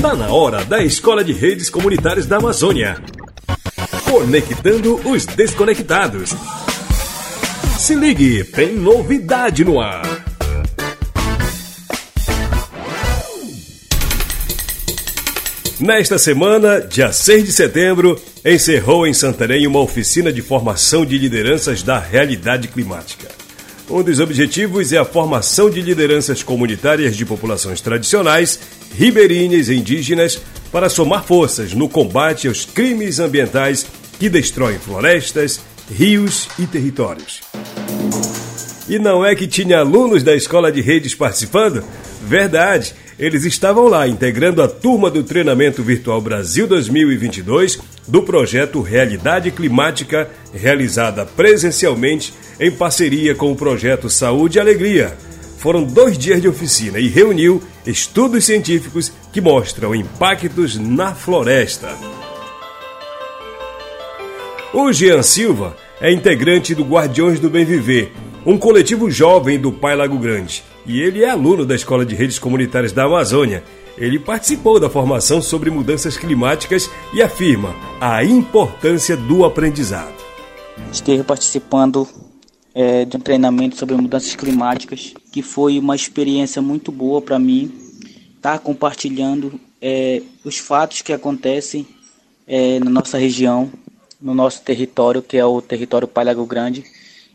Tá na hora da Escola de Redes Comunitárias da Amazônia. Conectando os desconectados. Se ligue, tem novidade no ar. Nesta semana, dia 6 de setembro, encerrou em Santarém uma oficina de formação de lideranças da realidade climática. Um dos objetivos é a formação de lideranças comunitárias de populações tradicionais, ribeirinhas e indígenas para somar forças no combate aos crimes ambientais que destroem florestas, rios e territórios. E não é que tinha alunos da escola de redes participando? Verdade, eles estavam lá integrando a turma do treinamento virtual Brasil 2022 do projeto Realidade Climática, realizada presencialmente em parceria com o projeto Saúde e Alegria. Foram dois dias de oficina e reuniu estudos científicos que mostram impactos na floresta. O Jean Silva é integrante do Guardiões do Bem Viver, um coletivo jovem do Pai Lago Grande, e ele é aluno da Escola de Redes Comunitárias da Amazônia. Ele participou da formação sobre mudanças climáticas e afirma a importância do aprendizado. Esteve participando é, de um treinamento sobre mudanças climáticas, que foi uma experiência muito boa para mim. Estar tá compartilhando é, os fatos que acontecem é, na nossa região, no nosso território, que é o território Palhago Grande,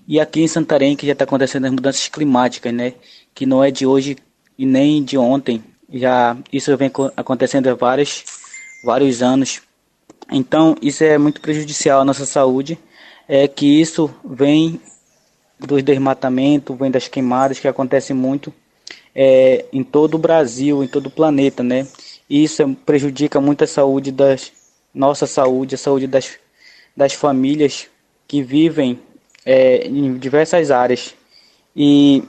e aqui em Santarém, que já está acontecendo as mudanças climáticas, né? Que não é de hoje e nem de ontem. Já isso vem acontecendo há vários, vários anos. Então, isso é muito prejudicial à nossa saúde. É que isso vem dos desmatamentos, vem das queimadas que acontecem muito é, em todo o Brasil, em todo o planeta, né? E isso prejudica muito a saúde das nossa saúde, a saúde das, das famílias que vivem é, em diversas áreas. E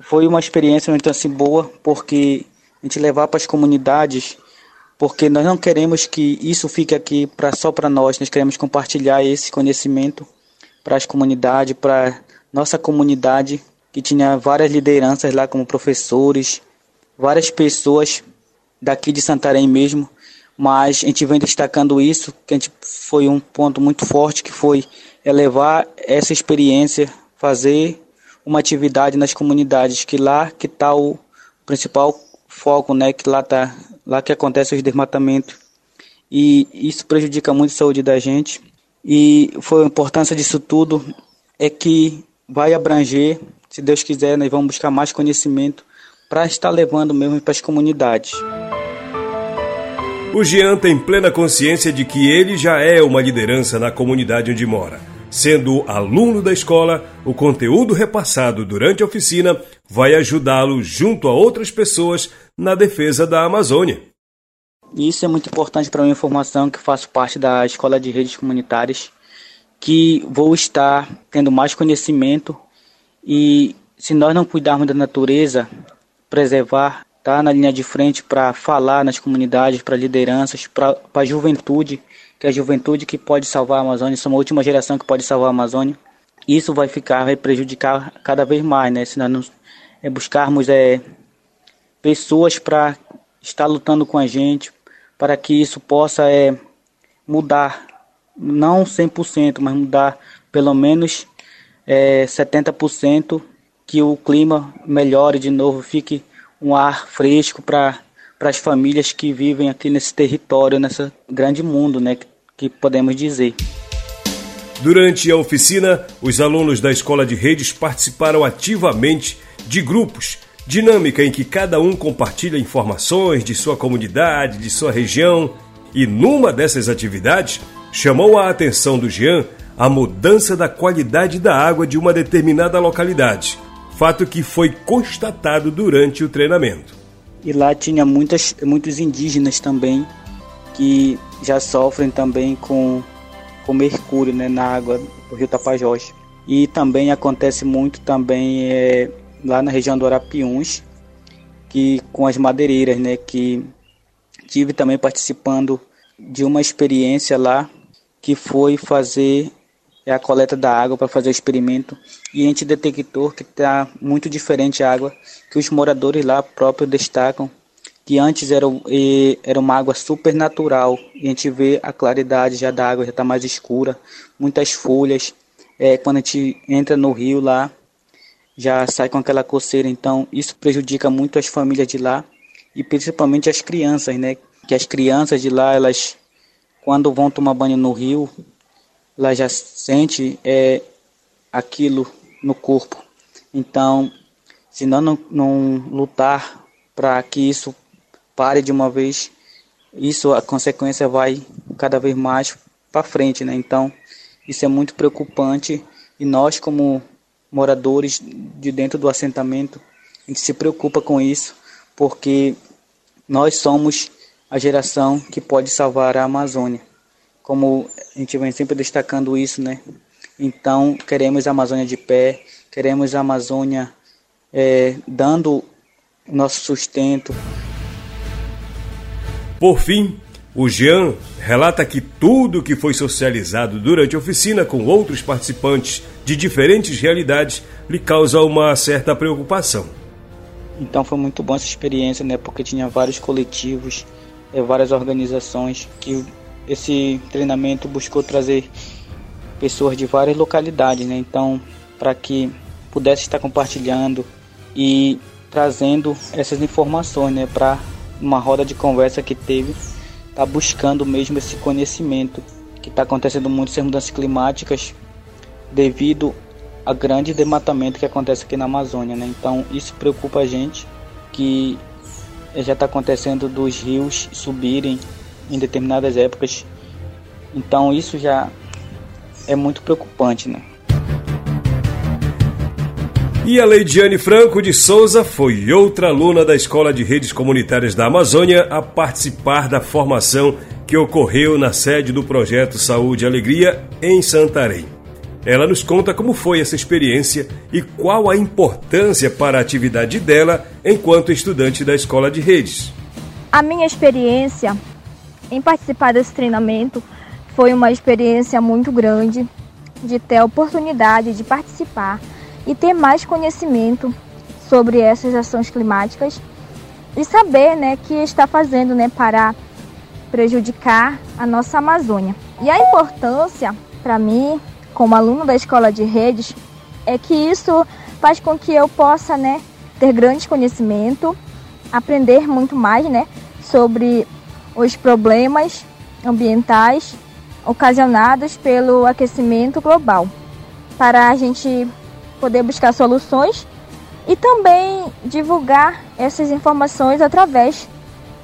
foi uma experiência muito assim boa, porque a gente levar para as comunidades, porque nós não queremos que isso fique aqui pra, só para nós, nós queremos compartilhar esse conhecimento para as comunidades, para nossa comunidade, que tinha várias lideranças lá, como professores, várias pessoas daqui de Santarém mesmo, mas a gente vem destacando isso, que a gente foi um ponto muito forte, que foi levar essa experiência, fazer uma atividade nas comunidades, que lá que está o principal foco, né, que lá tá lá que acontece os desmatamentos. E isso prejudica muito a saúde da gente. E foi a importância disso tudo é que vai abranger, se Deus quiser, nós vamos buscar mais conhecimento para estar levando mesmo para as comunidades. O Jean tem plena consciência de que ele já é uma liderança na comunidade onde mora. Sendo aluno da escola, o conteúdo repassado durante a oficina vai ajudá-lo junto a outras pessoas na defesa da Amazônia. Isso é muito importante para a minha formação, que faço parte da Escola de Redes Comunitárias, que vou estar tendo mais conhecimento e se nós não cuidarmos da natureza, preservar tá na linha de frente para falar nas comunidades, para lideranças, para a juventude, que é a juventude que pode salvar a Amazônia, somos a última geração que pode salvar a Amazônia. Isso vai ficar, vai prejudicar cada vez mais, né? Se nós não é, buscarmos é, pessoas para estar lutando com a gente, para que isso possa é, mudar, não 100%, mas mudar pelo menos é, 70%, que o clima melhore de novo, fique um ar fresco para para as famílias que vivem aqui nesse território, nesse grande mundo, né, que, que podemos dizer. Durante a oficina, os alunos da escola de redes participaram ativamente de grupos, dinâmica em que cada um compartilha informações de sua comunidade, de sua região, e numa dessas atividades chamou a atenção do Jean a mudança da qualidade da água de uma determinada localidade fato que foi constatado durante o treinamento. E lá tinha muitas, muitos indígenas também que já sofrem também com, com mercúrio né, na água do rio Tapajós. E também acontece muito também é, lá na região do Arapiuns, que com as madeireiras, né, que tive também participando de uma experiência lá que foi fazer é a coleta da água para fazer o experimento e ente detector que está muito diferente a água que os moradores lá próprios destacam que antes era, era uma água super natural e a gente vê a claridade já da água já está mais escura, muitas folhas. É, quando a gente entra no rio lá, já sai com aquela coceira, então isso prejudica muito as famílias de lá e principalmente as crianças, né? Que as crianças de lá, elas quando vão tomar banho no rio, elas já sente é, aquilo no corpo. Então, se não, não, não lutar para que isso pare de uma vez, isso a consequência vai cada vez mais para frente, né? Então, isso é muito preocupante e nós como moradores de dentro do assentamento, a gente se preocupa com isso, porque nós somos a geração que pode salvar a Amazônia. Como a gente vem sempre destacando isso, né? Então, queremos a Amazônia de pé, queremos a Amazônia é, dando nosso sustento. Por fim, o Jean relata que tudo que foi socializado durante a oficina com outros participantes de diferentes realidades lhe causa uma certa preocupação. Então foi muito bom essa experiência, né? Porque tinha vários coletivos, é, várias organizações que esse treinamento buscou trazer pessoas de várias localidades, né? Então, para que pudesse estar compartilhando e trazendo essas informações, né? Para uma roda de conversa que teve, tá buscando mesmo esse conhecimento que está acontecendo muito sem mudanças climáticas devido ao grande desmatamento que acontece aqui na Amazônia, né? Então isso preocupa a gente que já está acontecendo dos rios subirem em determinadas épocas. Então isso já é muito preocupante, né? E a Leidiane Franco de Souza foi outra aluna da Escola de Redes Comunitárias da Amazônia a participar da formação que ocorreu na sede do projeto Saúde e Alegria em Santarém. Ela nos conta como foi essa experiência e qual a importância para a atividade dela enquanto estudante da escola de redes. A minha experiência em participar desse treinamento foi uma experiência muito grande de ter a oportunidade de participar e ter mais conhecimento sobre essas ações climáticas e saber né, que está fazendo né, para prejudicar a nossa Amazônia. E a importância para mim como aluno da escola de redes, é que isso faz com que eu possa, né, ter grande conhecimento, aprender muito mais, né, sobre os problemas ambientais ocasionados pelo aquecimento global, para a gente poder buscar soluções e também divulgar essas informações através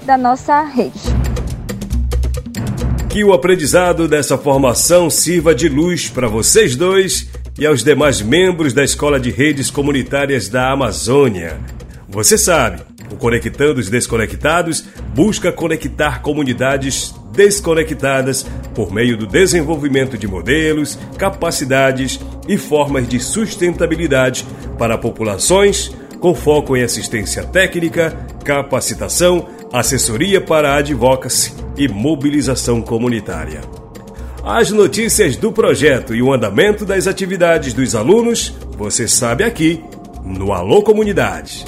da nossa rede. Que o aprendizado dessa formação sirva de luz para vocês dois e aos demais membros da Escola de Redes Comunitárias da Amazônia. Você sabe, Conectando os Desconectados busca conectar comunidades desconectadas por meio do desenvolvimento de modelos, capacidades e formas de sustentabilidade para populações com foco em assistência técnica, capacitação, assessoria para advocacy e mobilização comunitária. As notícias do projeto e o andamento das atividades dos alunos você sabe aqui no Alô Comunidade.